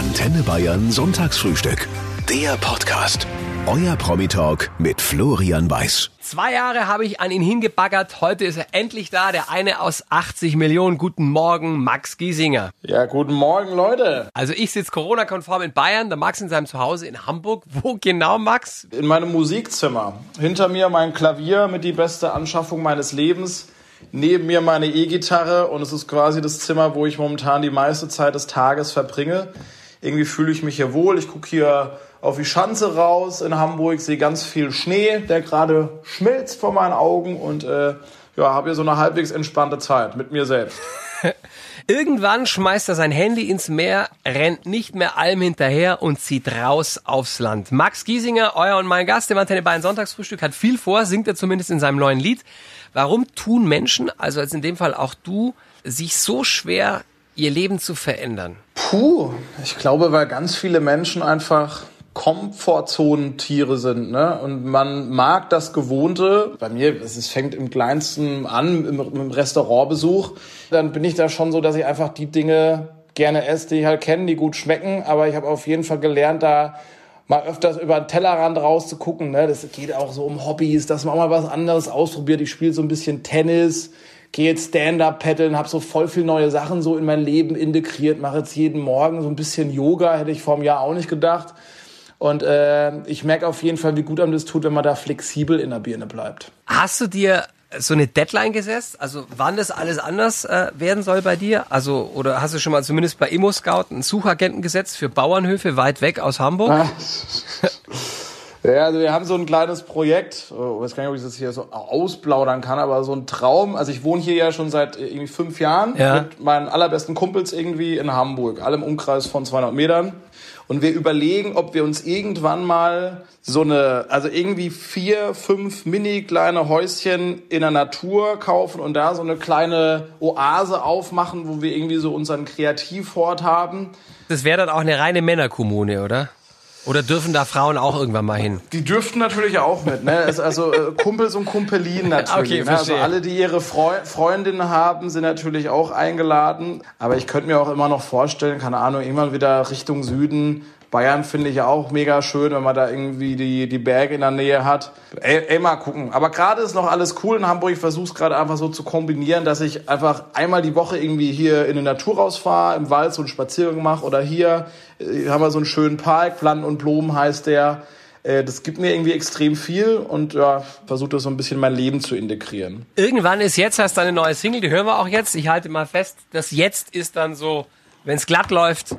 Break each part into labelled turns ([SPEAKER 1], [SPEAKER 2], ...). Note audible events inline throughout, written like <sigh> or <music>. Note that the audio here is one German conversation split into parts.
[SPEAKER 1] Antenne Bayern Sonntagsfrühstück. Der Podcast. Euer Promi-Talk mit Florian Weiß.
[SPEAKER 2] Zwei Jahre habe ich an ihn hingebaggert. Heute ist er endlich da. Der eine aus 80 Millionen. Guten Morgen, Max Giesinger.
[SPEAKER 3] Ja, guten Morgen, Leute.
[SPEAKER 2] Also ich sitze Corona-konform in Bayern, der Max in seinem Zuhause in Hamburg. Wo genau, Max?
[SPEAKER 3] In meinem Musikzimmer. Hinter mir mein Klavier mit die beste Anschaffung meines Lebens. Neben mir meine E-Gitarre und es ist quasi das Zimmer, wo ich momentan die meiste Zeit des Tages verbringe. Irgendwie fühle ich mich hier wohl. Ich gucke hier auf die Schanze raus in Hamburg, sehe ganz viel Schnee, der gerade schmilzt vor meinen Augen und äh, ja, habe hier so eine halbwegs entspannte Zeit mit mir selbst. <laughs>
[SPEAKER 2] Irgendwann schmeißt er sein Handy ins Meer, rennt nicht mehr allem hinterher und zieht raus aufs Land. Max Giesinger, euer und mein Gast im Antenne Bayern Sonntagsfrühstück, hat viel vor, singt er zumindest in seinem neuen Lied. Warum tun Menschen, also jetzt in dem Fall auch du, sich so schwer, ihr Leben zu verändern?
[SPEAKER 3] Puh, ich glaube, weil ganz viele Menschen einfach Komfortzonentiere sind, ne? Und man mag das Gewohnte. Bei mir, es fängt im Kleinsten an, im, im Restaurantbesuch. Dann bin ich da schon so, dass ich einfach die Dinge gerne esse, die ich halt kenne, die gut schmecken. Aber ich habe auf jeden Fall gelernt, da mal öfters über den Tellerrand rauszugucken. Ne? Das geht auch so um Hobbys, dass man auch mal was anderes ausprobiert. Ich spiele so ein bisschen Tennis, gehe jetzt Stand-up paddeln, habe so voll viel neue Sachen so in mein Leben integriert, mache jetzt jeden Morgen so ein bisschen Yoga, hätte ich vor einem Jahr auch nicht gedacht. Und äh, ich merke auf jeden Fall, wie gut einem das tut, wenn man da flexibel in der Birne bleibt.
[SPEAKER 2] Hast du dir so eine Deadline gesetzt? Also wann das alles anders äh, werden soll bei dir? Also oder hast du schon mal zumindest bei Immo Scout einen Suchagenten gesetzt für Bauernhöfe weit weg aus Hamburg? <laughs> <laughs>
[SPEAKER 3] Ja, also wir haben so ein kleines Projekt, ich weiß gar nicht, ob ich das hier so ausplaudern kann, aber so ein Traum. Also ich wohne hier ja schon seit irgendwie fünf Jahren ja. mit meinen allerbesten Kumpels irgendwie in Hamburg, allem Umkreis von 200 Metern. Und wir überlegen, ob wir uns irgendwann mal so eine, also irgendwie vier, fünf mini kleine Häuschen in der Natur kaufen und da so eine kleine Oase aufmachen, wo wir irgendwie so unseren Kreativhort haben.
[SPEAKER 2] Das wäre dann auch eine reine Männerkommune, oder? Oder dürfen da Frauen auch irgendwann mal hin?
[SPEAKER 3] Die dürften natürlich auch mit, ne? Also äh, Kumpels und Kumpelinen <laughs> natürlich. Okay, ne? Also alle, die ihre Freu Freundinnen haben, sind natürlich auch eingeladen. Aber ich könnte mir auch immer noch vorstellen, keine Ahnung, irgendwann wieder Richtung Süden Bayern finde ich ja auch mega schön, wenn man da irgendwie die, die Berge in der Nähe hat. Ey, ey mal gucken. Aber gerade ist noch alles cool in Hamburg. Ich versuche es gerade einfach so zu kombinieren, dass ich einfach einmal die Woche irgendwie hier in die Natur rausfahre, im Wald so einen Spaziergang mache oder hier äh, haben wir so einen schönen Park, Planten und Blumen heißt der. Äh, das gibt mir irgendwie extrem viel und ja, versuche das so ein bisschen in mein Leben zu integrieren.
[SPEAKER 2] Irgendwann ist jetzt, hast du eine neue Single, die hören wir auch jetzt. Ich halte mal fest, das jetzt ist dann so, wenn es glatt läuft,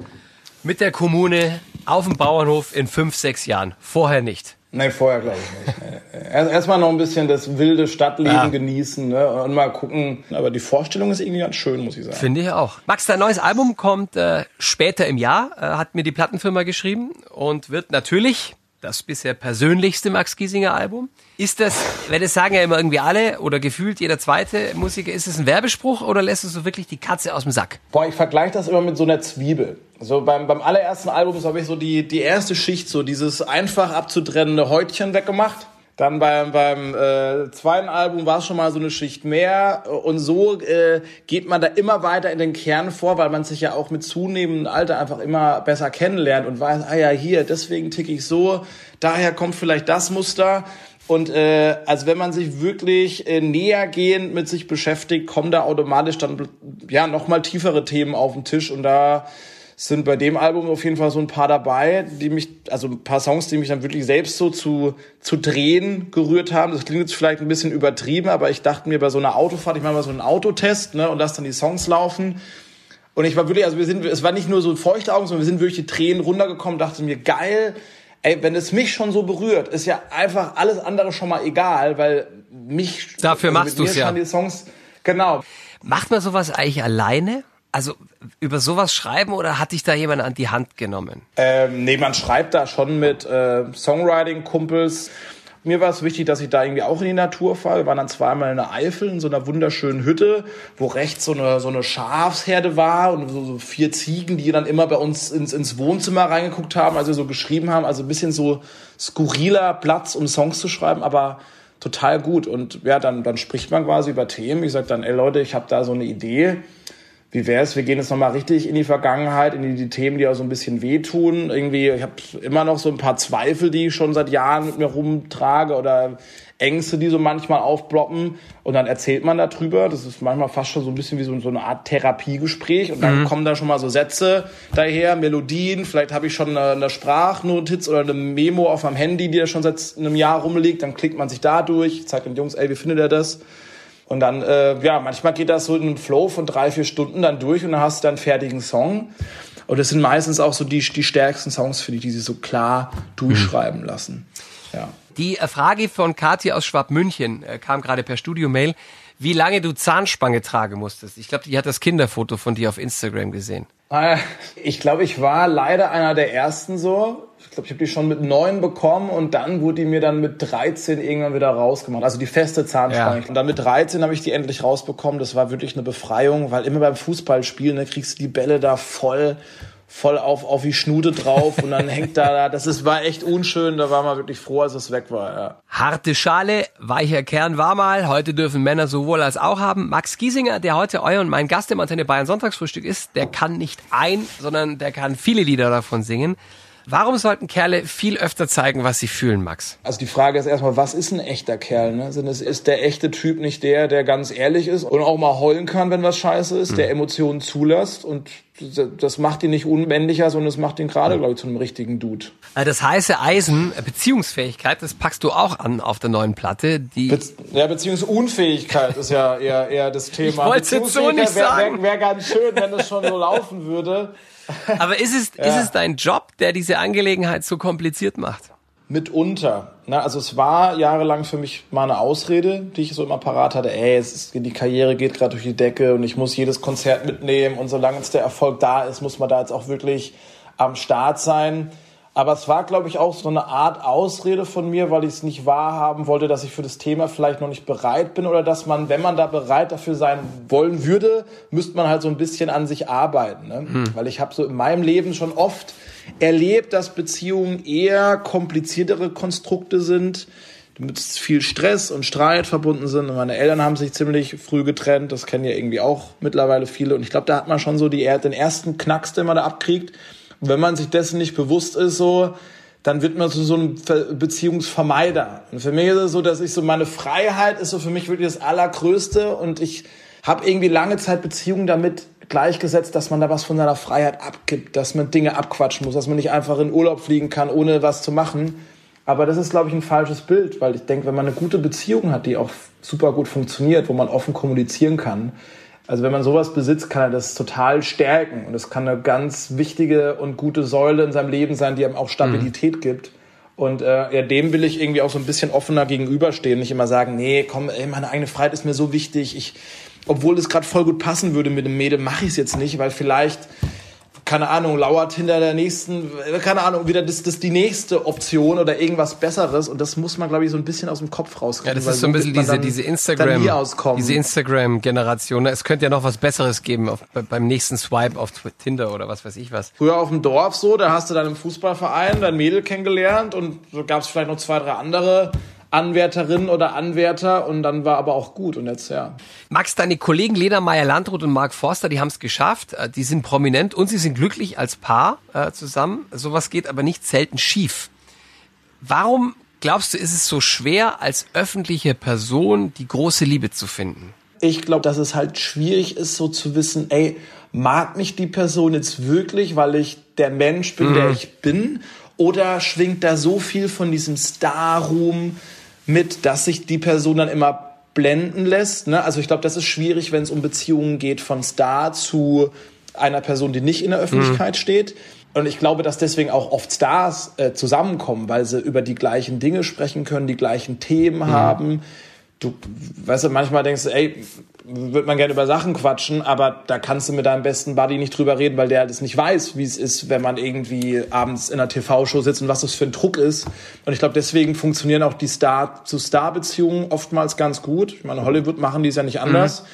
[SPEAKER 2] mit der Kommune auf dem Bauernhof in fünf, sechs Jahren. Vorher nicht.
[SPEAKER 3] Nee, vorher glaube ich nicht. Erstmal noch ein bisschen das wilde Stadtleben ja. genießen ne? und mal gucken. Aber die Vorstellung ist irgendwie ganz schön, muss ich sagen.
[SPEAKER 2] Finde ich auch. Max, dein neues Album kommt äh, später im Jahr, äh, hat mir die Plattenfirma geschrieben und wird natürlich das bisher persönlichste Max Giesinger Album. Ist das, wenn das sagen ja immer irgendwie alle oder gefühlt jeder zweite Musiker, ist es ein Werbespruch oder lässt du so wirklich die Katze aus dem Sack?
[SPEAKER 3] Boah, ich vergleiche das immer mit so einer Zwiebel. So beim, beim allerersten Album habe ich so die, die erste Schicht, so dieses einfach abzutrennende Häutchen weggemacht. Dann beim, beim äh, zweiten Album war es schon mal so eine Schicht mehr. Und so äh, geht man da immer weiter in den Kern vor, weil man sich ja auch mit zunehmendem Alter einfach immer besser kennenlernt und weiß, ah ja, hier, deswegen ticke ich so, daher kommt vielleicht das Muster. Und äh, also wenn man sich wirklich äh, nähergehend mit sich beschäftigt, kommen da automatisch dann ja nochmal tiefere Themen auf den Tisch und da sind bei dem Album auf jeden Fall so ein paar dabei, die mich, also ein paar Songs, die mich dann wirklich selbst so zu, zu drehen gerührt haben. Das klingt jetzt vielleicht ein bisschen übertrieben, aber ich dachte mir bei so einer Autofahrt, ich mache mal so einen Autotest, ne, und lasse dann die Songs laufen. Und ich war wirklich, also wir sind, es war nicht nur so feuchte Augen, sondern wir sind wirklich die Tränen runtergekommen, dachte mir, geil, ey, wenn es mich schon so berührt, ist ja einfach alles andere schon mal egal, weil mich,
[SPEAKER 2] dafür also machst du es ja.
[SPEAKER 3] Die Songs, genau.
[SPEAKER 2] Macht man sowas eigentlich alleine? Also über sowas schreiben oder hat dich da jemand an die Hand genommen?
[SPEAKER 3] Ähm, nee, man schreibt da schon mit äh, Songwriting-Kumpels. Mir war es wichtig, dass ich da irgendwie auch in die Natur fahre. Wir waren dann zweimal in der Eifel in so einer wunderschönen Hütte, wo rechts so eine, so eine Schafsherde war und so, so vier Ziegen, die dann immer bei uns ins, ins Wohnzimmer reingeguckt haben, also so geschrieben haben. Also ein bisschen so skurriler Platz, um Songs zu schreiben, aber total gut. Und ja, dann, dann spricht man quasi über Themen. Ich sage dann, ey Leute, ich habe da so eine Idee wie wär's, wir gehen jetzt nochmal richtig in die Vergangenheit, in die, die, Themen, die auch so ein bisschen wehtun. Irgendwie, ich habe immer noch so ein paar Zweifel, die ich schon seit Jahren mit mir rumtrage oder Ängste, die so manchmal aufbloppen. Und dann erzählt man darüber. Das ist manchmal fast schon so ein bisschen wie so, so eine Art Therapiegespräch. Und dann mhm. kommen da schon mal so Sätze daher, Melodien. Vielleicht habe ich schon eine, eine Sprachnotiz oder eine Memo auf meinem Handy, die da schon seit einem Jahr rumliegt. Dann klickt man sich da durch, zeigt den Jungs, ey, wie findet ihr das? Und dann, äh, ja, manchmal geht das so in einem Flow von drei, vier Stunden dann durch und dann hast du dann einen fertigen Song. Und das sind meistens auch so die, die stärksten Songs, finde ich, die sie so klar durchschreiben lassen. Ja.
[SPEAKER 2] Die äh, Frage von Kathi aus Schwabmünchen äh, kam gerade per Studio-Mail, wie lange du Zahnspange tragen musstest. Ich glaube, die hat das Kinderfoto von dir auf Instagram gesehen.
[SPEAKER 3] Ah, ich glaube, ich war leider einer der ersten so. Ich glaube, ich habe die schon mit neun bekommen und dann wurde die mir dann mit 13 irgendwann wieder rausgemacht. Also die feste Zahnspange. Ja. Und dann mit 13 habe ich die endlich rausbekommen. Das war wirklich eine Befreiung, weil immer beim Fußballspielen ne, kriegst du die Bälle da voll voll auf, auf die Schnute drauf und dann hängt da, das ist, war echt unschön, da war man wirklich froh, als es weg war, ja.
[SPEAKER 2] Harte Schale, weicher Kern war mal, heute dürfen Männer sowohl als auch haben. Max Giesinger, der heute euer und mein Gast im Antenne Bayern Sonntagsfrühstück ist, der kann nicht ein, sondern der kann viele Lieder davon singen. Warum sollten Kerle viel öfter zeigen, was sie fühlen, Max?
[SPEAKER 3] Also die Frage ist erstmal, was ist ein echter Kerl? Ne? Also ist der echte Typ nicht der, der ganz ehrlich ist und auch mal heulen kann, wenn was scheiße ist, mhm. der Emotionen zulässt und das macht ihn nicht unmännlicher, sondern es macht ihn gerade, glaube ich, zu einem richtigen Dude.
[SPEAKER 2] Das heiße Eisen, äh, Beziehungsfähigkeit, das packst du auch an auf der neuen Platte. Die
[SPEAKER 3] Be ja, Beziehungsunfähigkeit ist ja eher, eher das Thema. Ich
[SPEAKER 2] wollte es so nicht sagen.
[SPEAKER 3] Wäre wär, ganz schön, wenn es schon so laufen würde.
[SPEAKER 2] Aber ist es, ja. ist es dein Job, der diese Angelegenheit so kompliziert macht?
[SPEAKER 3] Mitunter. Na, also es war jahrelang für mich mal eine Ausrede, die ich so immer parat hatte. Ey, es ist, die Karriere geht gerade durch die Decke und ich muss jedes Konzert mitnehmen und solange jetzt der Erfolg da ist, muss man da jetzt auch wirklich am Start sein. Aber es war, glaube ich, auch so eine Art Ausrede von mir, weil ich es nicht wahrhaben wollte, dass ich für das Thema vielleicht noch nicht bereit bin oder dass man, wenn man da bereit dafür sein wollen würde, müsste man halt so ein bisschen an sich arbeiten. Ne? Hm. Weil ich habe so in meinem Leben schon oft erlebt, dass Beziehungen eher kompliziertere Konstrukte sind, mit viel Stress und Streit verbunden sind. Und meine Eltern haben sich ziemlich früh getrennt, das kennen ja irgendwie auch mittlerweile viele. Und ich glaube, da hat man schon so die, den ersten Knacks, den man da abkriegt wenn man sich dessen nicht bewusst ist, so, dann wird man zu so einem Beziehungsvermeider. Und für mich ist es so, dass ich so, meine Freiheit ist so für mich wirklich das Allergrößte und ich habe irgendwie lange Zeit Beziehungen damit gleichgesetzt, dass man da was von seiner Freiheit abgibt, dass man Dinge abquatschen muss, dass man nicht einfach in Urlaub fliegen kann, ohne was zu machen. Aber das ist, glaube ich, ein falsches Bild, weil ich denke, wenn man eine gute Beziehung hat, die auch super gut funktioniert, wo man offen kommunizieren kann, also wenn man sowas besitzt, kann er das total stärken. Und es kann eine ganz wichtige und gute Säule in seinem Leben sein, die einem auch Stabilität mhm. gibt. Und äh, ja, dem will ich irgendwie auch so ein bisschen offener gegenüberstehen. Nicht immer sagen, nee, komm, ey, meine eigene Freiheit ist mir so wichtig. Ich, obwohl es gerade voll gut passen würde mit dem Mädel, mache ich es jetzt nicht, weil vielleicht keine Ahnung, lauert hinter der nächsten, keine Ahnung, wieder das, das die nächste Option oder irgendwas Besseres und das muss man, glaube ich, so ein bisschen aus dem Kopf rauskriegen.
[SPEAKER 2] Ja, das ist so ein bisschen diese, diese Instagram, diese Instagram-Generation. Es könnte ja noch was Besseres geben auf, beim nächsten Swipe auf Tinder oder was weiß ich was.
[SPEAKER 3] Früher auf dem Dorf so, da hast du dann im Fußballverein dein Mädel kennengelernt und so gab es vielleicht noch zwei, drei andere Anwärterin oder Anwärter und dann war aber auch gut und jetzt ja.
[SPEAKER 2] Max, deine Kollegen Lena Meyer-Landrut und Mark Forster, die haben es geschafft, äh, die sind prominent und sie sind glücklich als Paar äh, zusammen. Sowas geht aber nicht selten schief. Warum glaubst du, ist es so schwer, als öffentliche Person die große Liebe zu finden?
[SPEAKER 3] Ich glaube, dass es halt schwierig ist, so zu wissen, ey, mag mich die Person jetzt wirklich, weil ich der Mensch bin, mhm. der ich bin? Oder schwingt da so viel von diesem Star-Ruhm, mit, dass sich die Person dann immer blenden lässt. Ne? Also ich glaube, das ist schwierig, wenn es um Beziehungen geht von Star zu einer Person, die nicht in der Öffentlichkeit mhm. steht. Und ich glaube, dass deswegen auch oft Stars äh, zusammenkommen, weil sie über die gleichen Dinge sprechen können, die gleichen Themen mhm. haben. Du, weißt du, manchmal denkst du, ey, würde man gerne über Sachen quatschen, aber da kannst du mit deinem besten Buddy nicht drüber reden, weil der das nicht weiß, wie es ist, wenn man irgendwie abends in einer TV-Show sitzt und was das für ein Druck ist. Und ich glaube, deswegen funktionieren auch die Star-zu-Star-Beziehungen oftmals ganz gut. Ich meine, Hollywood machen die es ja nicht anders. Mhm.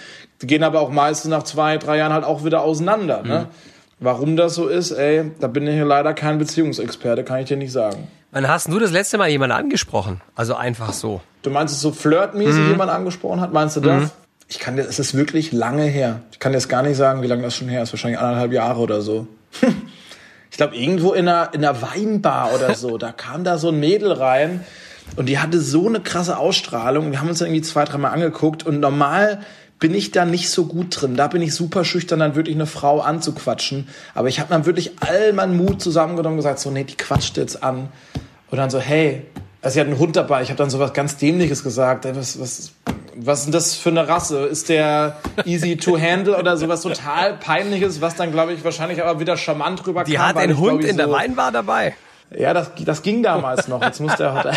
[SPEAKER 3] Die gehen aber auch meistens nach zwei, drei Jahren halt auch wieder auseinander. Ne? Mhm. Warum das so ist, ey, da bin ich hier leider kein Beziehungsexperte, kann ich dir nicht sagen.
[SPEAKER 2] Wann hast du das letzte Mal jemanden angesprochen? Also einfach so.
[SPEAKER 3] Du meinst es so flirtmäßig mhm. jemand angesprochen hat? Meinst du das? Mhm. ich kann dir, es ist wirklich lange her. Ich kann jetzt gar nicht sagen, wie lange das schon her ist. Wahrscheinlich anderthalb Jahre oder so. <laughs> ich glaube, irgendwo in einer, in einer Weinbar oder so. Da kam da so ein Mädel rein und die hatte so eine krasse Ausstrahlung. Wir haben uns dann irgendwie zwei, dreimal angeguckt und normal bin ich da nicht so gut drin. Da bin ich super schüchtern, dann wirklich eine Frau anzuquatschen. Aber ich habe dann wirklich all meinen Mut zusammengenommen und gesagt, so, nee, die quatscht jetzt an. Und dann so, hey, also sie hat einen Hund dabei. Ich habe dann so was ganz Dämliches gesagt. Was, was, was ist denn das für eine Rasse? Ist der easy to handle oder sowas total peinliches, was dann, glaube ich, wahrscheinlich aber wieder charmant rüberkam.
[SPEAKER 2] Die hat einen Hund ich, in so, der Weinbar dabei.
[SPEAKER 3] Ja, das, das ging damals noch. Jetzt muss der <laughs>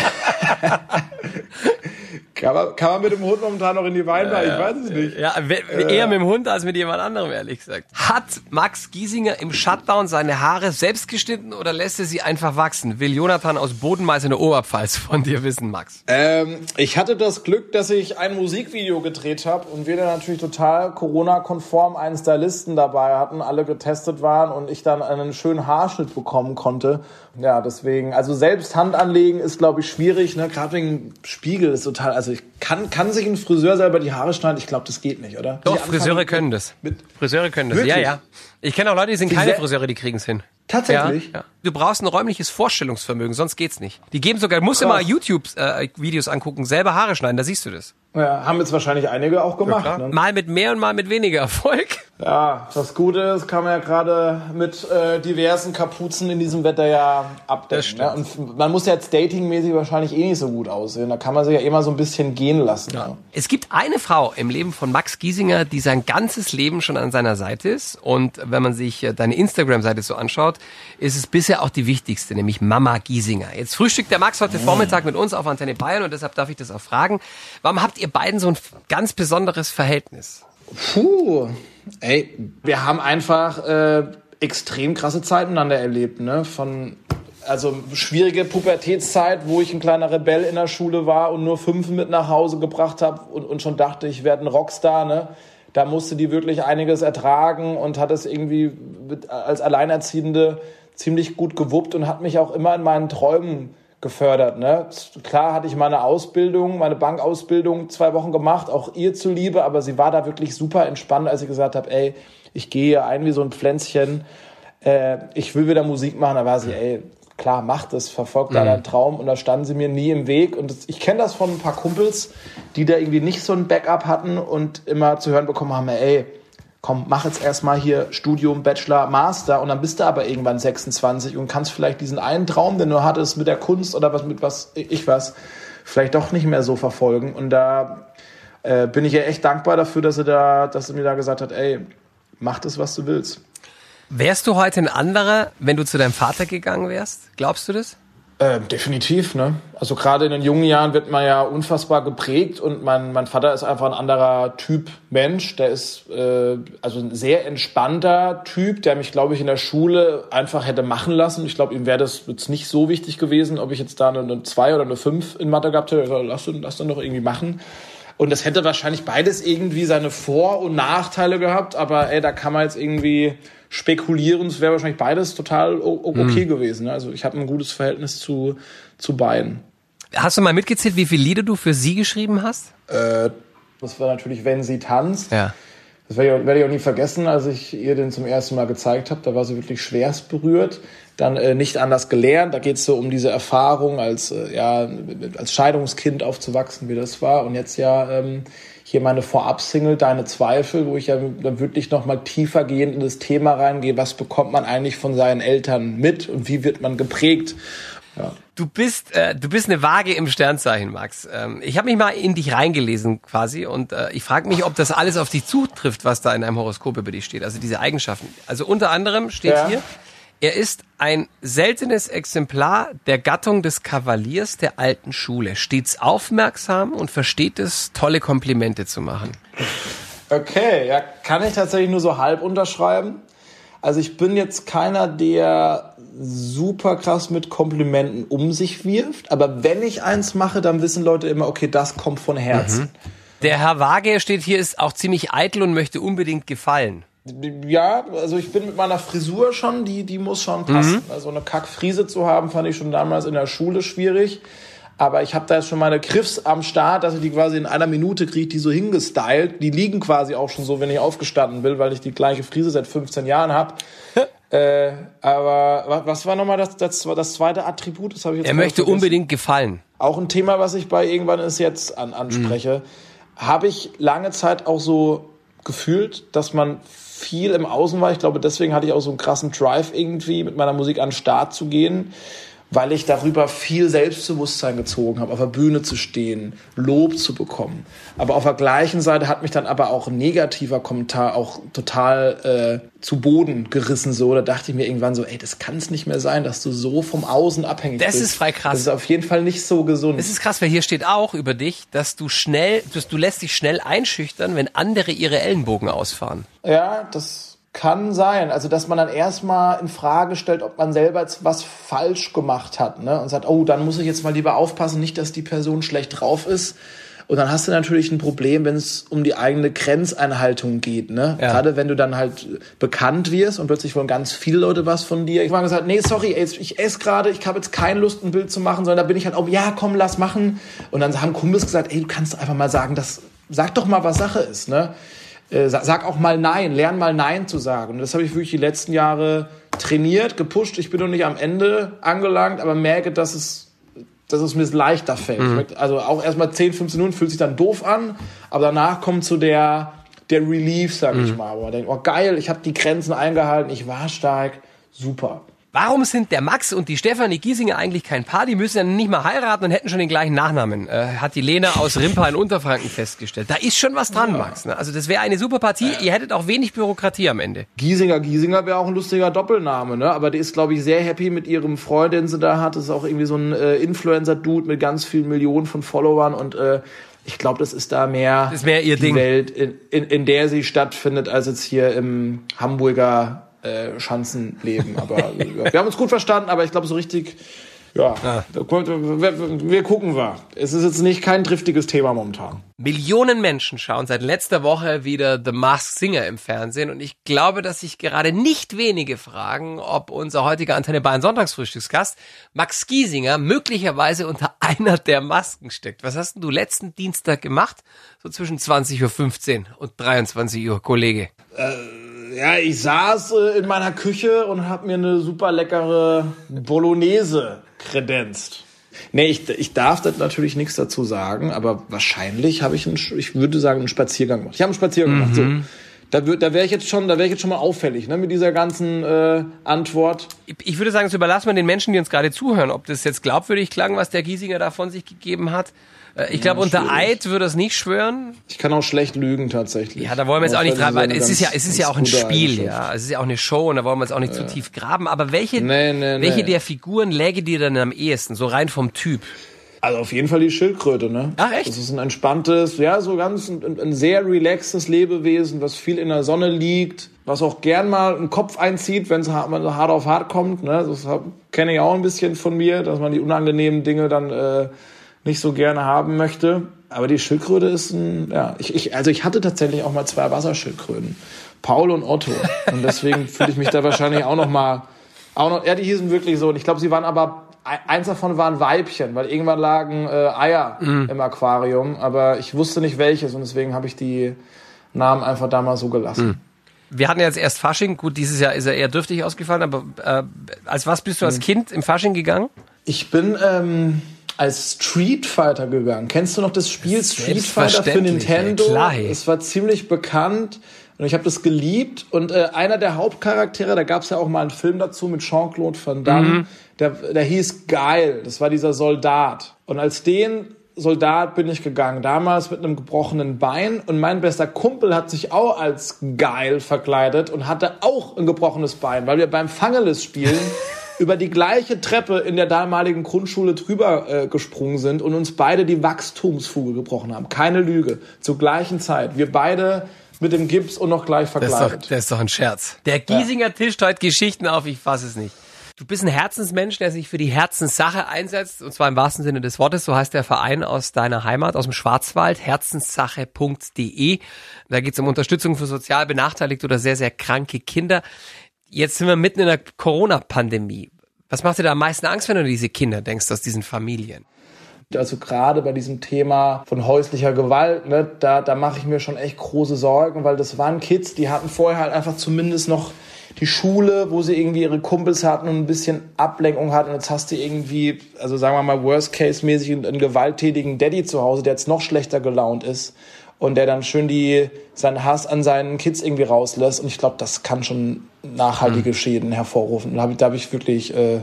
[SPEAKER 3] Kann man, kann man mit dem Hund momentan noch in die Weinbar? Ja, ich weiß es nicht.
[SPEAKER 2] Ja, eher mit dem Hund als mit jemand anderem, ehrlich gesagt. Hat Max Giesinger im Shutdown seine Haare selbst geschnitten oder lässt er sie einfach wachsen? Will Jonathan aus Bodenmeiß in der Oberpfalz von dir wissen, Max?
[SPEAKER 3] Ähm, ich hatte das Glück, dass ich ein Musikvideo gedreht habe und wir dann natürlich total Corona-konform einen Stylisten dabei hatten, alle getestet waren und ich dann einen schönen Haarschnitt bekommen konnte. Ja, deswegen, also selbst Hand anlegen ist, glaube ich, schwierig, ne? Gerade wegen Spiegel ist total, also ich kann, kann sich ein Friseur selber die Haare schneiden? Ich glaube, das geht nicht, oder?
[SPEAKER 2] Doch, Friseure können das. Mit Friseure können das. Ja, ja. Ich kenne auch Leute, die sind keine Friseure, die kriegen es hin.
[SPEAKER 3] Tatsächlich?
[SPEAKER 2] Ja, ja. Du brauchst ein räumliches Vorstellungsvermögen, sonst geht's nicht. Die geben sogar, du musst immer YouTube-Videos äh, angucken, selber Haare schneiden, da siehst du das.
[SPEAKER 3] Ja, haben jetzt wahrscheineinlich einige auch gemacht. Ja,
[SPEAKER 2] ne? Mal mit mehr und mal mit weniger Erfolg.
[SPEAKER 3] Ja, das Gute ist, kann man ja gerade mit äh, diversen Kapuzen in diesem Wetter ja abdecken. Ne? Und man muss ja jetzt datingmäßig wahrscheinlich eh nicht so gut aussehen. Da kann man sich ja immer so ein bisschen gehen lassen. Ja.
[SPEAKER 2] Ne? Es gibt eine Frau im Leben von Max Giesinger, die sein ganzes Leben schon an seiner Seite ist. Und wenn man sich äh, deine Instagram-Seite so anschaut, ist es bisher auch die wichtigste, nämlich Mama Giesinger. Jetzt frühstückt der Max heute Vormittag mit uns auf Antenne Bayern und deshalb darf ich das auch fragen. Warum habt ihr beiden so ein ganz besonderes Verhältnis?
[SPEAKER 3] Puh, ey, wir haben einfach äh, extrem krasse Zeit miteinander erlebt, ne? Von also schwierige Pubertätszeit, wo ich ein kleiner Rebell in der Schule war und nur fünf mit nach Hause gebracht habe und, und schon dachte, ich werde ein Rockstar, ne? Da musste die wirklich einiges ertragen und hat es irgendwie als Alleinerziehende ziemlich gut gewuppt und hat mich auch immer in meinen Träumen gefördert. Ne? Klar hatte ich meine Ausbildung, meine Bankausbildung zwei Wochen gemacht, auch ihr zuliebe, aber sie war da wirklich super entspannt, als ich gesagt habe, ey, ich gehe ein wie so ein Pflänzchen, äh, ich will wieder Musik machen. Da war sie, ey, klar, mach das, verfolgt da mhm. deinen Traum. Und da standen sie mir nie im Weg. Und das, ich kenne das von ein paar Kumpels, die da irgendwie nicht so ein Backup hatten und immer zu hören bekommen haben, ey, komm, mach jetzt erstmal hier Studium, Bachelor, Master und dann bist du aber irgendwann 26 und kannst vielleicht diesen einen Traum, den du hattest mit der Kunst oder was mit was ich was, vielleicht doch nicht mehr so verfolgen. Und da äh, bin ich ja echt dankbar dafür, dass er da, dass er mir da gesagt hat, ey, mach das, was du willst.
[SPEAKER 2] Wärst du heute ein anderer, wenn du zu deinem Vater gegangen wärst? Glaubst du das?
[SPEAKER 3] Äh, definitiv, ne? Also gerade in den jungen Jahren wird man ja unfassbar geprägt und mein, mein Vater ist einfach ein anderer Typ Mensch. Der ist äh, also ein sehr entspannter Typ, der mich, glaube ich, in der Schule einfach hätte machen lassen. Ich glaube, ihm wäre das jetzt nicht so wichtig gewesen, ob ich jetzt da eine 2 oder eine 5 in Mathe gehabt hätte. Also, lass, lass dann doch irgendwie machen. Und das hätte wahrscheinlich beides irgendwie seine Vor- und Nachteile gehabt, aber ey, da kann man jetzt irgendwie spekulieren. Es wäre wahrscheinlich beides total okay mhm. gewesen. Ne? Also ich habe ein gutes Verhältnis zu, zu beiden.
[SPEAKER 2] Hast du mal mitgezählt, wie viele Lieder du für sie geschrieben hast?
[SPEAKER 3] Äh, das war natürlich, wenn sie tanzt.
[SPEAKER 2] Ja.
[SPEAKER 3] Das werde ich, werd ich auch nie vergessen, als ich ihr den zum ersten Mal gezeigt habe. Da war sie wirklich schwerst berührt. Dann äh, nicht anders gelernt. Da geht es so um diese Erfahrung, als, äh, ja, als Scheidungskind aufzuwachsen, wie das war. Und jetzt ja ähm, hier meine Vorab-Single Deine Zweifel, wo ich ja dann wirklich nochmal tiefer gehend in das Thema reingehe, was bekommt man eigentlich von seinen Eltern mit und wie wird man geprägt.
[SPEAKER 2] Ja. Du bist, äh, du bist eine Waage im Sternzeichen, Max. Ähm, ich habe mich mal in dich reingelesen quasi und äh, ich frage mich, ob das alles auf dich zutrifft, was da in einem Horoskop über dich steht. Also diese Eigenschaften. Also unter anderem steht ja. hier, er ist ein seltenes Exemplar der Gattung des Kavaliers der alten Schule, stets aufmerksam und versteht es, tolle Komplimente zu machen.
[SPEAKER 3] Okay, ja, kann ich tatsächlich nur so halb unterschreiben. Also ich bin jetzt keiner, der super krass mit Komplimenten um sich wirft, aber wenn ich eins mache, dann wissen Leute immer, okay, das kommt von Herzen. Mhm.
[SPEAKER 2] Der Herr Waage steht hier, ist auch ziemlich eitel und möchte unbedingt gefallen.
[SPEAKER 3] Ja, also ich bin mit meiner Frisur schon, die, die muss schon passen. Mhm. Also eine Kackfriese zu haben, fand ich schon damals in der Schule schwierig. aber ich habe da jetzt schon meine Griffs am Start, dass ich die quasi in einer Minute kriege, die so hingestylt. Die liegen quasi auch schon so, wenn ich aufgestanden bin, weil ich die gleiche Frise seit 15 Jahren habe. äh, aber was war nochmal das, das, das zweite Attribut? Das
[SPEAKER 2] ich jetzt Er möchte vergessen. unbedingt gefallen.
[SPEAKER 3] Auch ein Thema, was ich bei irgendwann ist jetzt an, anspreche. Mhm. Habe ich lange Zeit auch so gefühlt, dass man viel im Außen war. Ich glaube, deswegen hatte ich auch so einen krassen Drive irgendwie, mit meiner Musik an den Start zu gehen weil ich darüber viel Selbstbewusstsein gezogen habe, auf der Bühne zu stehen, Lob zu bekommen. Aber auf der gleichen Seite hat mich dann aber auch ein negativer Kommentar auch total äh, zu Boden gerissen. So, da dachte ich mir irgendwann so, ey, das kann es nicht mehr sein, dass du so vom Außen abhängig
[SPEAKER 2] das
[SPEAKER 3] bist.
[SPEAKER 2] Das ist frei krass. Das
[SPEAKER 3] ist auf jeden Fall nicht so gesund.
[SPEAKER 2] Das ist krass, weil hier steht auch über dich, dass du schnell, dass du lässt dich schnell einschüchtern, wenn andere ihre Ellenbogen ausfahren.
[SPEAKER 3] Ja, das kann sein. Also, dass man dann erstmal in Frage stellt, ob man selber jetzt was falsch gemacht hat, ne? Und sagt, oh, dann muss ich jetzt mal lieber aufpassen, nicht, dass die Person schlecht drauf ist. Und dann hast du natürlich ein Problem, wenn es um die eigene Grenzeinhaltung geht, ne? Ja. Gerade wenn du dann halt bekannt wirst und plötzlich wollen ganz viele Leute was von dir. Ich habe gesagt, nee, sorry, ey, ich esse gerade, ich habe jetzt keine Lust, ein Bild zu machen, sondern da bin ich halt auch, ja, komm, lass machen. Und dann haben Kumpels gesagt, ey, du kannst einfach mal sagen, das, sag doch mal, was Sache ist, ne? Äh, sag auch mal Nein, lern mal Nein zu sagen. Und das habe ich wirklich die letzten Jahre trainiert, gepusht. Ich bin noch nicht am Ende angelangt, aber merke, dass es, dass es mir leichter fällt. Mhm. Also auch erstmal 10, 15 Minuten fühlt sich dann doof an, aber danach kommt so der, der Relief, sag ich mhm. mal. Wo man denkt, oh geil, ich habe die Grenzen eingehalten, ich war stark, super.
[SPEAKER 2] Warum sind der Max und die Stefanie Giesinger eigentlich kein Paar? Die müssen ja nicht mal heiraten und hätten schon den gleichen Nachnamen. Äh, hat die Lena aus Rimpa in Unterfranken festgestellt. Da ist schon was dran, ja. Max. Ne? Also das wäre eine super Partie. Ihr hättet auch wenig Bürokratie am Ende.
[SPEAKER 3] Giesinger, Giesinger wäre auch ein lustiger Doppelname, ne? Aber die ist, glaube ich, sehr happy mit ihrem Freund, den sie da hat. Das ist auch irgendwie so ein äh, Influencer-Dude mit ganz vielen Millionen von Followern und äh, ich glaube, das ist da mehr,
[SPEAKER 2] ist mehr ihr
[SPEAKER 3] die
[SPEAKER 2] Ding.
[SPEAKER 3] Welt, in, in, in der sie stattfindet, als jetzt hier im Hamburger äh, Schanzenleben. Aber wir haben uns gut verstanden, aber ich glaube, so richtig, ja, ah. wir, wir, gucken wir. Es ist jetzt nicht kein driftiges Thema momentan.
[SPEAKER 2] Millionen Menschen schauen seit letzter Woche wieder The Masked Singer im Fernsehen und ich glaube, dass sich gerade nicht wenige fragen, ob unser heutiger Antenne Bayern Sonntagsfrühstücksgast Max Giesinger möglicherweise unter einer der Masken steckt. Was hast denn du letzten Dienstag gemacht? So zwischen 20.15 Uhr und 23 Uhr, Kollege.
[SPEAKER 3] Äh ja, ich saß äh, in meiner Küche und habe mir eine super leckere Bolognese kredenzt. Nee, ich, ich darf das natürlich nichts dazu sagen, aber wahrscheinlich habe ich, einen, ich würde sagen, einen Spaziergang gemacht. Ich habe einen Spaziergang mhm. gemacht. So. Mhm. Da, da wäre ich jetzt schon, da wäre ich jetzt schon mal auffällig, ne, mit dieser ganzen äh, Antwort.
[SPEAKER 2] Ich, ich würde sagen, das überlassen wir den Menschen, die uns gerade zuhören, ob das jetzt glaubwürdig klang, was der Giesinger da von sich gegeben hat. Äh, ich glaube, ja, unter Eid würde es nicht schwören.
[SPEAKER 3] Ich kann auch schlecht lügen tatsächlich.
[SPEAKER 2] Ja, da wollen wir jetzt auch nicht treiben. Es ist ja, es ist ja auch ein Spiel, ja. Es ist ja auch eine Show und da wollen wir jetzt auch nicht ja. zu tief graben. Aber welche, nee, nee, welche nee. der Figuren läge dir dann am ehesten, so rein vom Typ?
[SPEAKER 3] Also auf jeden Fall die Schildkröte, ne?
[SPEAKER 2] Ach echt?
[SPEAKER 3] Das ist ein entspanntes, ja, so ganz ein, ein, sehr relaxtes Lebewesen, was viel in der Sonne liegt, was auch gern mal einen Kopf einzieht, wenn es hart auf hart kommt. Ne? Das kenne ich auch ein bisschen von mir, dass man die unangenehmen Dinge dann äh, nicht so gerne haben möchte. Aber die Schildkröte ist ein, ja, ich, ich, also ich hatte tatsächlich auch mal zwei Wasserschildkröten. Paul und Otto. Und deswegen fühle ich mich da wahrscheinlich auch noch mal, auch noch, ja, die hießen wirklich so. Und ich glaube, sie waren aber eins davon waren Weibchen, weil irgendwann lagen äh, Eier mhm. im Aquarium, aber ich wusste nicht welches und deswegen habe ich die Namen einfach damals so gelassen. Mhm.
[SPEAKER 2] Wir hatten jetzt erst Fasching, gut, dieses Jahr ist er eher dürftig ausgefallen, aber äh, als was bist du als mhm. Kind im Fasching gegangen?
[SPEAKER 3] Ich bin ähm, als Street Fighter gegangen. Kennst du noch das Spiel Street Fighter für Nintendo?
[SPEAKER 2] Klar,
[SPEAKER 3] es war ziemlich bekannt und ich habe das geliebt. Und äh, einer der Hauptcharaktere, da gab es ja auch mal einen Film dazu mit Jean-Claude Van Damme, mhm. der, der hieß Geil. Das war dieser Soldat. Und als den Soldat bin ich gegangen, damals mit einem gebrochenen Bein und mein bester Kumpel hat sich auch als geil verkleidet und hatte auch ein gebrochenes Bein, weil wir beim Fangeles spielen <laughs> über die gleiche Treppe in der damaligen Grundschule drüber äh, gesprungen sind und uns beide die Wachstumsfuge gebrochen haben. Keine Lüge. Zur gleichen Zeit. Wir beide mit dem Gips und noch gleich verkleidet.
[SPEAKER 2] Das ist doch, das ist doch ein Scherz. Der Giesinger ja. tischt heute Geschichten auf, ich fasse es nicht. Du bist ein Herzensmensch, der sich für die Herzenssache einsetzt, und zwar im wahrsten Sinne des Wortes. So heißt der Verein aus deiner Heimat, aus dem Schwarzwald, herzenssache.de. Da geht es um Unterstützung für sozial benachteiligte oder sehr, sehr kranke Kinder. Jetzt sind wir mitten in der Corona-Pandemie. Was macht dir da am meisten Angst, wenn du an diese Kinder denkst aus diesen Familien?
[SPEAKER 3] Also gerade bei diesem Thema von häuslicher Gewalt, ne, da, da mache ich mir schon echt große Sorgen, weil das waren Kids, die hatten vorher halt einfach zumindest noch die Schule, wo sie irgendwie ihre Kumpels hatten und ein bisschen Ablenkung hatten. Und jetzt hast du irgendwie, also sagen wir mal, Worst-Case-mäßig einen, einen gewalttätigen Daddy zu Hause, der jetzt noch schlechter gelaunt ist und der dann schön die, seinen Hass an seinen Kids irgendwie rauslässt. Und ich glaube, das kann schon nachhaltige mhm. Schäden hervorrufen. Da habe hab ich wirklich äh,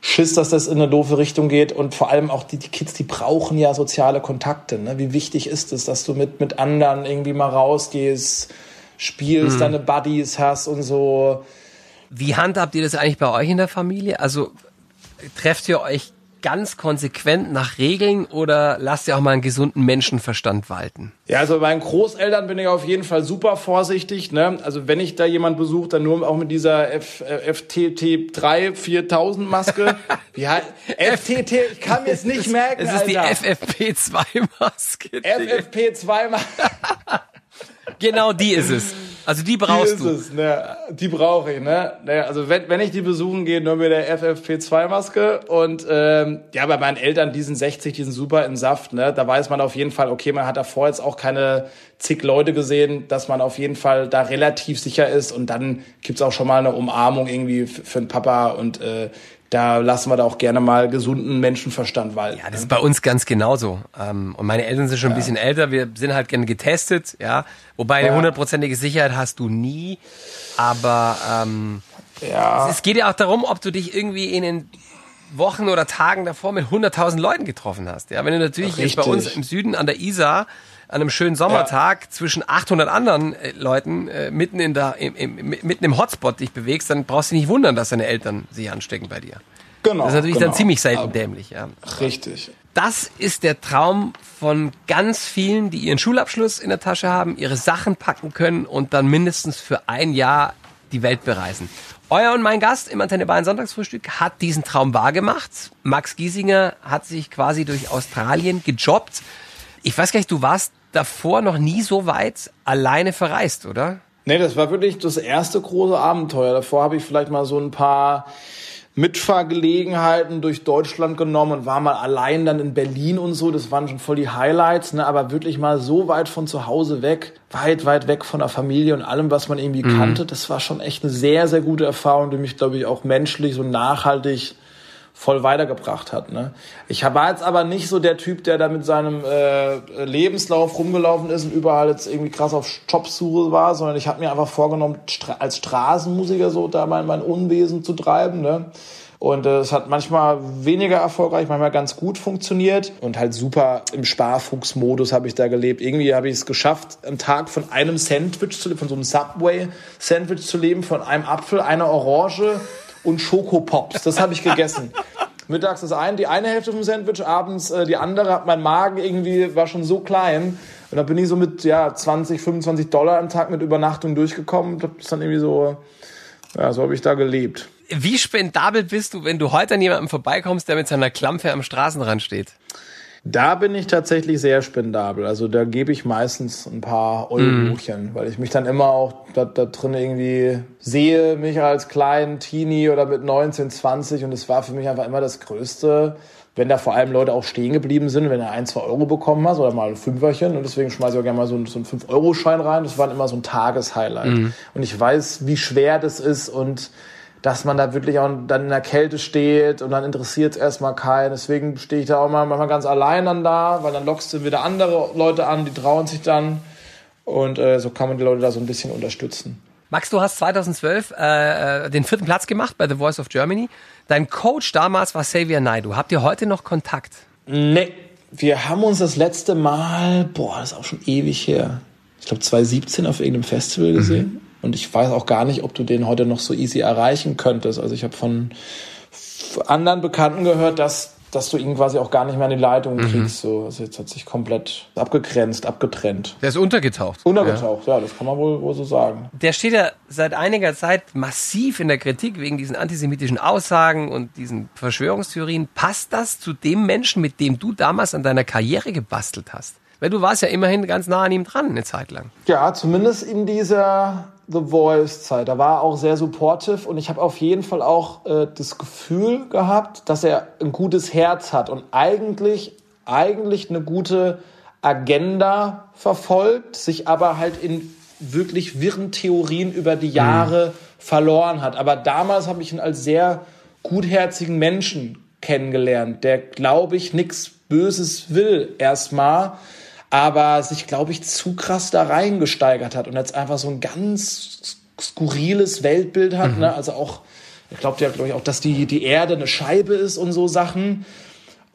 [SPEAKER 3] Schiss, dass das in eine doofe Richtung geht. Und vor allem auch die, die Kids, die brauchen ja soziale Kontakte. Ne? Wie wichtig ist es, dass du mit, mit anderen irgendwie mal rausgehst, spielst, mhm. deine Buddies hast und so.
[SPEAKER 2] Wie handhabt ihr das eigentlich bei euch in der Familie? Also trefft ihr euch ganz konsequent nach Regeln oder lasst ihr auch mal einen gesunden Menschenverstand walten?
[SPEAKER 3] Ja, also bei meinen Großeltern bin ich auf jeden Fall super vorsichtig. Ne? Also wenn ich da jemand besuche, dann nur auch mit dieser F, äh, FTT 3 4000 Maske. <laughs> Heißt FTT? Ich kann mir jetzt nicht merken.
[SPEAKER 2] Es ist die FFP2 Maske.
[SPEAKER 3] FFP2 Maske. <laughs>
[SPEAKER 2] genau die ist es. Also die brauchst
[SPEAKER 3] die
[SPEAKER 2] du.
[SPEAKER 3] Es, ne? Die brauche ich, ne? ne? Also wenn, wenn ich die besuchen gehe, nur mit der FFP2-Maske. Und ähm, ja, bei meinen Eltern, die sind 60, die sind super im Saft, ne? Da weiß man auf jeden Fall, okay, man hat davor jetzt auch keine zig Leute gesehen, dass man auf jeden Fall da relativ sicher ist. Und dann gibt's auch schon mal eine Umarmung irgendwie für den Papa und äh, da lassen wir da auch gerne mal gesunden Menschenverstand walten.
[SPEAKER 2] Ja, das ist bei uns ganz genauso. Ähm, und meine Eltern sind schon ein bisschen älter. Wir sind halt gerne getestet, ja. Wobei eine hundertprozentige Sicherheit hast du nie. Aber ähm, ja. es geht ja auch darum, ob du dich irgendwie in den Wochen oder Tagen davor mit 100.000 Leuten getroffen hast. Ja, wenn du natürlich jetzt bei uns im Süden an der Isar an einem schönen Sommertag ja. zwischen 800 anderen äh, Leuten äh, mitten in der im, im, mitten im Hotspot dich bewegst, dann brauchst du dich nicht wundern, dass deine Eltern sich anstecken bei dir. Genau. Das ist natürlich genau. dann ziemlich selten Aber dämlich, ja.
[SPEAKER 3] Richtig.
[SPEAKER 2] Das ist der Traum von ganz vielen, die ihren Schulabschluss in der Tasche haben, ihre Sachen packen können und dann mindestens für ein Jahr die Welt bereisen. Euer und mein Gast im Antenne Bayern Sonntagsfrühstück hat diesen Traum wahrgemacht. Max Giesinger hat sich quasi durch Australien gejobbt. Ich weiß gar nicht, du warst davor noch nie so weit alleine verreist, oder?
[SPEAKER 3] Nee, das war wirklich das erste große Abenteuer. Davor habe ich vielleicht mal so ein paar Mitfahrgelegenheiten durch Deutschland genommen und war mal allein dann in Berlin und so. Das waren schon voll die Highlights, ne? aber wirklich mal so weit von zu Hause weg, weit, weit weg von der Familie und allem, was man irgendwie mhm. kannte. Das war schon echt eine sehr, sehr gute Erfahrung, die mich, glaube ich, auch menschlich so nachhaltig voll weitergebracht hat. Ne? Ich war jetzt aber nicht so der Typ, der da mit seinem äh, Lebenslauf rumgelaufen ist und überall jetzt irgendwie krass auf Jobsuche war, sondern ich habe mir einfach vorgenommen, als Straßenmusiker so da mein, mein Unwesen zu treiben. Ne? Und äh, es hat manchmal weniger erfolgreich, manchmal ganz gut funktioniert. Und halt super im Sparfuchs-Modus habe ich da gelebt. Irgendwie habe ich es geschafft, am Tag von einem Sandwich zu leben, von so einem Subway-Sandwich zu leben, von einem Apfel, einer Orange und Schokopops. Das habe ich gegessen. <laughs> Mittags das eine, die eine Hälfte vom Sandwich, abends äh, die andere. Hat mein Magen irgendwie war schon so klein und da bin ich so mit ja 20, 25 Dollar am Tag mit Übernachtung durchgekommen. Das ist dann irgendwie so, ja, so habe ich da gelebt.
[SPEAKER 2] Wie spendabel bist du, wenn du heute an jemanden vorbeikommst, der mit seiner Klampe am Straßenrand steht?
[SPEAKER 3] Da bin ich tatsächlich sehr spendabel. Also da gebe ich meistens ein paar Eurochen, mm. weil ich mich dann immer auch da, da drin irgendwie sehe, mich als kleinen Teenie oder mit 19, 20 und es war für mich einfach immer das Größte, wenn da vor allem Leute auch stehen geblieben sind, wenn du ein, zwei Euro bekommen hast oder mal ein Fünferchen und deswegen schmeiße ich auch gerne mal so, so einen 5-Euro-Schein rein. Das war immer so ein Tageshighlight. Mm. Und ich weiß, wie schwer das ist und dass man da wirklich auch dann in der Kälte steht und dann interessiert es erstmal keinen. Deswegen stehe ich da auch mal manchmal ganz allein dann da, weil dann lockst du wieder andere Leute an, die trauen sich dann. Und äh, so kann man die Leute da so ein bisschen unterstützen.
[SPEAKER 2] Max, du hast 2012 äh, äh, den vierten Platz gemacht bei The Voice of Germany. Dein Coach damals war Xavier Naidu. Habt ihr heute noch Kontakt?
[SPEAKER 3] Nee, wir haben uns das letzte Mal, boah, das ist auch schon ewig her, ich glaube 2017 auf irgendeinem Festival gesehen. Mhm. Und ich weiß auch gar nicht, ob du den heute noch so easy erreichen könntest. Also ich habe von anderen Bekannten gehört, dass dass du ihn quasi auch gar nicht mehr in die Leitung mhm. kriegst. So, also jetzt hat sich komplett abgegrenzt, abgetrennt.
[SPEAKER 2] Der ist untergetaucht.
[SPEAKER 3] Untergetaucht, ja, ja das kann man wohl, wohl so sagen.
[SPEAKER 2] Der steht ja seit einiger Zeit massiv in der Kritik wegen diesen antisemitischen Aussagen und diesen Verschwörungstheorien. Passt das zu dem Menschen, mit dem du damals an deiner Karriere gebastelt hast? Weil du warst ja immerhin ganz nah an ihm dran eine Zeit lang.
[SPEAKER 3] Ja, zumindest in dieser The Voice-Zeit. Da war er auch sehr supportive und ich habe auf jeden Fall auch äh, das Gefühl gehabt, dass er ein gutes Herz hat und eigentlich eigentlich eine gute Agenda verfolgt, sich aber halt in wirklich wirren Theorien über die Jahre mhm. verloren hat. Aber damals habe ich ihn als sehr gutherzigen Menschen kennengelernt, der, glaube ich, nichts Böses will erstmal, aber sich, glaube ich, zu krass da reingesteigert hat und jetzt einfach so ein ganz skurriles Weltbild hat. Mhm. Ne? Also auch, er glaubt ja, glaube ich, auch, dass die, die Erde eine Scheibe ist und so Sachen.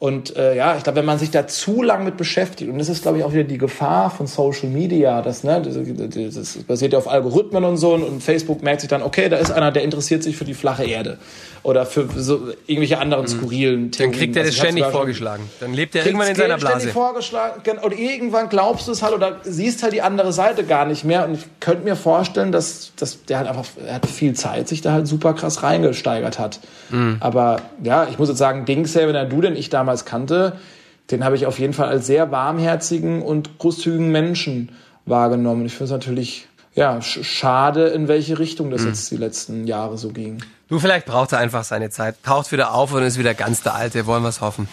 [SPEAKER 3] Und äh, ja, ich glaube, wenn man sich da zu lang mit beschäftigt, und das ist, glaube ich, auch wieder die Gefahr von Social Media, das, ne, das, das basiert ja auf Algorithmen und so, und Facebook merkt sich dann, okay, da ist einer, der interessiert sich für die flache Erde oder für so irgendwelche anderen mhm. skurrilen
[SPEAKER 2] Theorien. Dann kriegt er das also ständig vorgeschlagen. Dann lebt er irgendwann in seiner Blase. Ständig
[SPEAKER 3] vorgeschlagen und irgendwann glaubst du es halt oder siehst halt die andere Seite gar nicht mehr. Und ich könnte mir vorstellen, dass, dass der halt einfach, er hat viel Zeit, sich da halt super krass reingesteigert hat. Mhm. Aber ja, ich muss jetzt sagen, Dings, wenn er du den ich damals kannte, den habe ich auf jeden Fall als sehr warmherzigen und großzügigen Menschen wahrgenommen. Ich finde es natürlich ja, schade, in welche Richtung das mhm. jetzt die letzten Jahre so ging.
[SPEAKER 2] Du, vielleicht braucht er einfach seine Zeit, taucht wieder auf und ist wieder ganz der Alte, wollen wir es hoffen.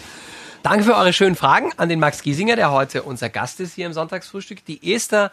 [SPEAKER 2] Danke für eure schönen Fragen an den Max Giesinger, der heute unser Gast ist hier im Sonntagsfrühstück. Die Esther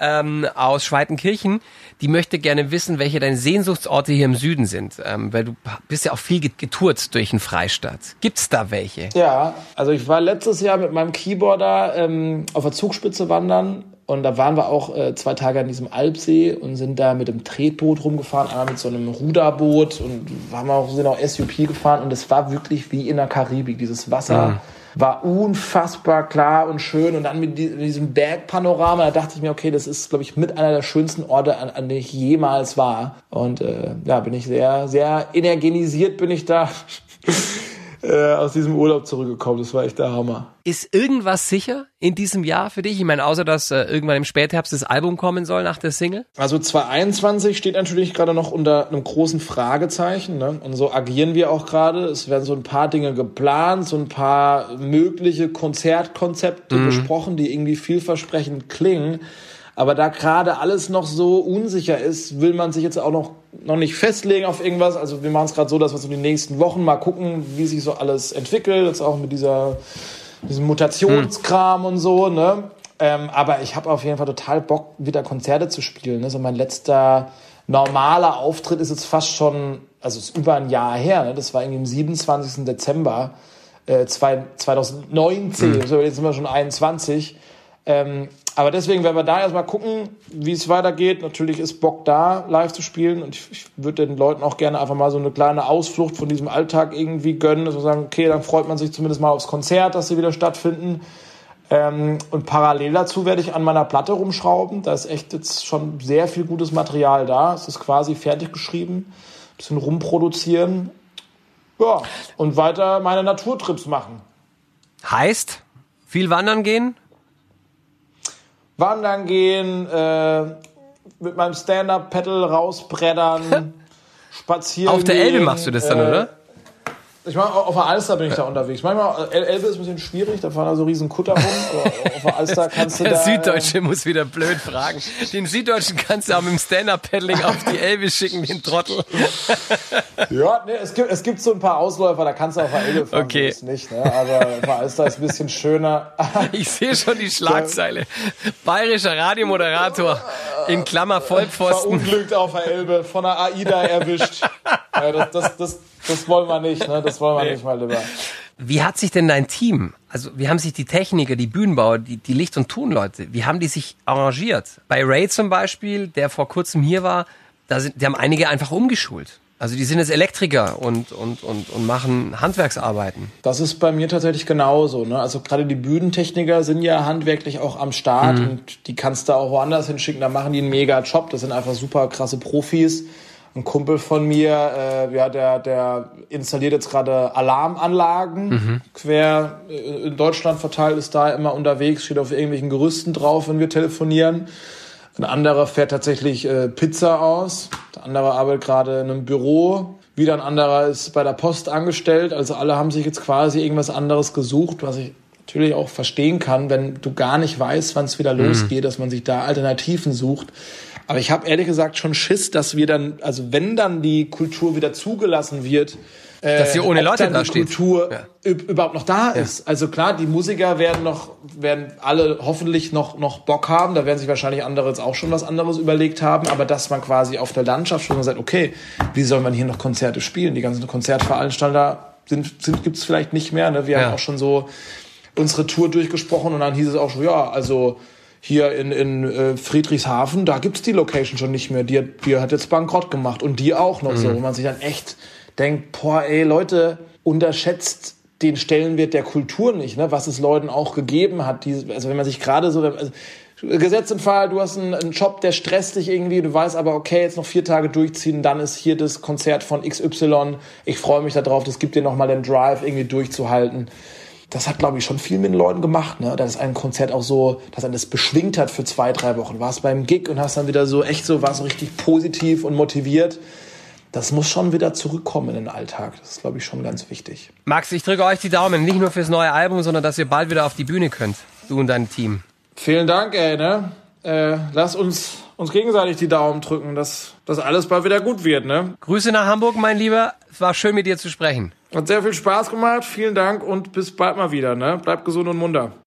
[SPEAKER 2] ähm, aus Schweitenkirchen, die möchte gerne wissen, welche deine Sehnsuchtsorte hier im Süden sind, ähm, weil du bist ja auch viel getourt durch den Freistaat. Gibt's da welche?
[SPEAKER 3] Ja, also ich war letztes Jahr mit meinem Keyboarder ähm, auf der Zugspitze wandern und da waren wir auch äh, zwei Tage an diesem Alpsee und sind da mit dem Tretboot rumgefahren, einmal mit so einem Ruderboot und haben auch, sind auch SUP gefahren und es war wirklich wie in der Karibik. Dieses Wasser mhm. War unfassbar klar und schön und dann mit diesem Bergpanorama, da dachte ich mir, okay, das ist, glaube ich, mit einer der schönsten Orte, an, an denen ich jemals war. Und äh, ja, bin ich sehr, sehr energenisiert bin ich da. <laughs> äh, aus diesem Urlaub zurückgekommen. Das war echt der Hammer.
[SPEAKER 2] Ist irgendwas sicher in diesem Jahr für dich? Ich meine, außer dass äh, irgendwann im Spätherbst das Album kommen soll nach der Single?
[SPEAKER 3] Also 2021 steht natürlich gerade noch unter einem großen Fragezeichen. Ne? Und so agieren wir auch gerade. Es werden so ein paar Dinge geplant, so ein paar mögliche Konzertkonzepte mhm. besprochen, die irgendwie vielversprechend klingen. Aber da gerade alles noch so unsicher ist, will man sich jetzt auch noch, noch nicht festlegen auf irgendwas. Also wir machen es gerade so, dass wir so die nächsten Wochen mal gucken, wie sich so alles entwickelt. Jetzt auch mit dieser, diesem Mutationskram und so, ne? Ähm, aber ich habe auf jeden Fall total Bock, wieder Konzerte zu spielen. Ne? So mein letzter normaler Auftritt ist jetzt fast schon, also ist über ein Jahr her. Ne? Das war irgendwie am 27. Dezember äh, 2019. Mhm. So, jetzt sind wir schon 21. Ähm, aber deswegen werden wir da erstmal gucken, wie es weitergeht. Natürlich ist Bock da, live zu spielen. Und ich, ich würde den Leuten auch gerne einfach mal so eine kleine Ausflucht von diesem Alltag irgendwie gönnen. Dass wir sagen, okay, dann freut man sich zumindest mal aufs Konzert, dass sie wieder stattfinden. Ähm, und parallel dazu werde ich an meiner Platte rumschrauben. Da ist echt jetzt schon sehr viel gutes Material da. Es ist quasi fertig geschrieben. Ein bisschen rumproduzieren. Ja, und weiter meine Naturtrips machen.
[SPEAKER 2] Heißt, viel wandern gehen?
[SPEAKER 3] Wandern gehen, äh, mit meinem Stand-Up-Pedal rausbreddern, <laughs> spazieren.
[SPEAKER 2] Auf der Elbe machst du das dann, äh, oder?
[SPEAKER 3] Ich meine, auf der Alster bin ich da unterwegs. Manchmal, äh, Elbe ist ein bisschen schwierig, da fahren da so riesen Kutter rum. <laughs> Aber auf der Alster kannst du
[SPEAKER 2] der
[SPEAKER 3] da...
[SPEAKER 2] Süddeutsche muss wieder blöd fragen. Den Süddeutschen kannst du auch mit dem Stand-Up-Paddling auf die Elbe schicken, den Trottel. <laughs>
[SPEAKER 3] ja, nee, es gibt, es gibt so ein paar Ausläufer, da kannst du auf der Elbe fahren.
[SPEAKER 2] Okay.
[SPEAKER 3] nicht, ne? Aber auf der Alster ist ein bisschen schöner. <laughs>
[SPEAKER 2] ich sehe schon die Schlagzeile. Bayerischer Radiomoderator in Klammer Vollpfosten.
[SPEAKER 3] Verunglückt auf der Elbe, von der AIDA erwischt. <laughs> Ja, das, das, das, das wollen wir nicht, ne? Das wollen wir nee. nicht mal lieber.
[SPEAKER 2] Wie hat sich denn dein Team, also wie haben sich die Techniker, die Bühnenbauer, die, die Licht- und Tonleute, wie haben die sich arrangiert? Bei Ray zum Beispiel, der vor kurzem hier war, da sind, die haben einige einfach umgeschult. Also die sind jetzt Elektriker und, und, und, und machen Handwerksarbeiten.
[SPEAKER 3] Das ist bei mir tatsächlich genauso. Ne? Also gerade die Bühnentechniker sind ja handwerklich auch am Start mhm. und die kannst du auch woanders hinschicken. Da machen die einen mega Job. Das sind einfach super krasse Profis. Ein Kumpel von mir, äh, ja, der, der installiert jetzt gerade Alarmanlagen mhm. quer äh, in Deutschland verteilt, ist da immer unterwegs, steht auf irgendwelchen Gerüsten drauf, wenn wir telefonieren. Ein anderer fährt tatsächlich äh, Pizza aus. Der andere arbeitet gerade in einem Büro. Wieder ein anderer ist bei der Post angestellt. Also alle haben sich jetzt quasi irgendwas anderes gesucht, was ich natürlich auch verstehen kann, wenn du gar nicht weißt, wann es wieder mhm. losgeht, dass man sich da Alternativen sucht. Aber ich habe ehrlich gesagt schon Schiss, dass wir dann, also wenn dann die Kultur wieder zugelassen wird,
[SPEAKER 2] dass sie ohne Leute da
[SPEAKER 3] die
[SPEAKER 2] steht.
[SPEAKER 3] Kultur ja. überhaupt noch da ist. Also klar, die Musiker werden noch, werden alle hoffentlich noch, noch Bock haben. Da werden sich wahrscheinlich andere jetzt auch schon was anderes überlegt haben. Aber dass man quasi auf der Landschaft schon sagt, okay, wie soll man hier noch Konzerte spielen? Die ganzen Konzertveranstalter sind, sind gibt's vielleicht nicht mehr. Ne? Wir ja. haben auch schon so unsere Tour durchgesprochen und dann hieß es auch schon, ja, also hier in, in äh, Friedrichshafen, da gibt's die Location schon nicht mehr. Die, die hat jetzt bankrott gemacht und die auch noch mhm. so, wo man sich dann echt denkt, boah, ey, Leute, unterschätzt den Stellenwert der Kultur nicht, ne? was es Leuten auch gegeben hat. Die, also wenn man sich gerade so, also, Gesetz im Fall, du hast einen, einen, Job, der stresst dich irgendwie, du weißt aber, okay, jetzt noch vier Tage durchziehen, dann ist hier das Konzert von XY. Ich freue mich darauf, das gibt dir nochmal den Drive, irgendwie durchzuhalten. Das hat, glaube ich, schon viel mit den Leuten gemacht, ne? Dass ein Konzert auch so, dass er das beschwingt hat für zwei, drei Wochen. Warst beim Gig und hast dann wieder so echt so, warst so richtig positiv und motiviert das muss schon wieder zurückkommen in den Alltag. Das ist, glaube ich, schon ganz wichtig.
[SPEAKER 2] Max, ich drücke euch die Daumen, nicht nur fürs neue Album, sondern dass ihr bald wieder auf die Bühne könnt, du und dein Team.
[SPEAKER 3] Vielen Dank, ey, ne? Äh, lass uns uns gegenseitig die Daumen drücken, dass das alles bald wieder gut wird, ne?
[SPEAKER 2] Grüße nach Hamburg, mein Lieber. Es war schön, mit dir zu sprechen.
[SPEAKER 3] Hat sehr viel Spaß gemacht. Vielen Dank und bis bald mal wieder, ne? Bleibt gesund und munter.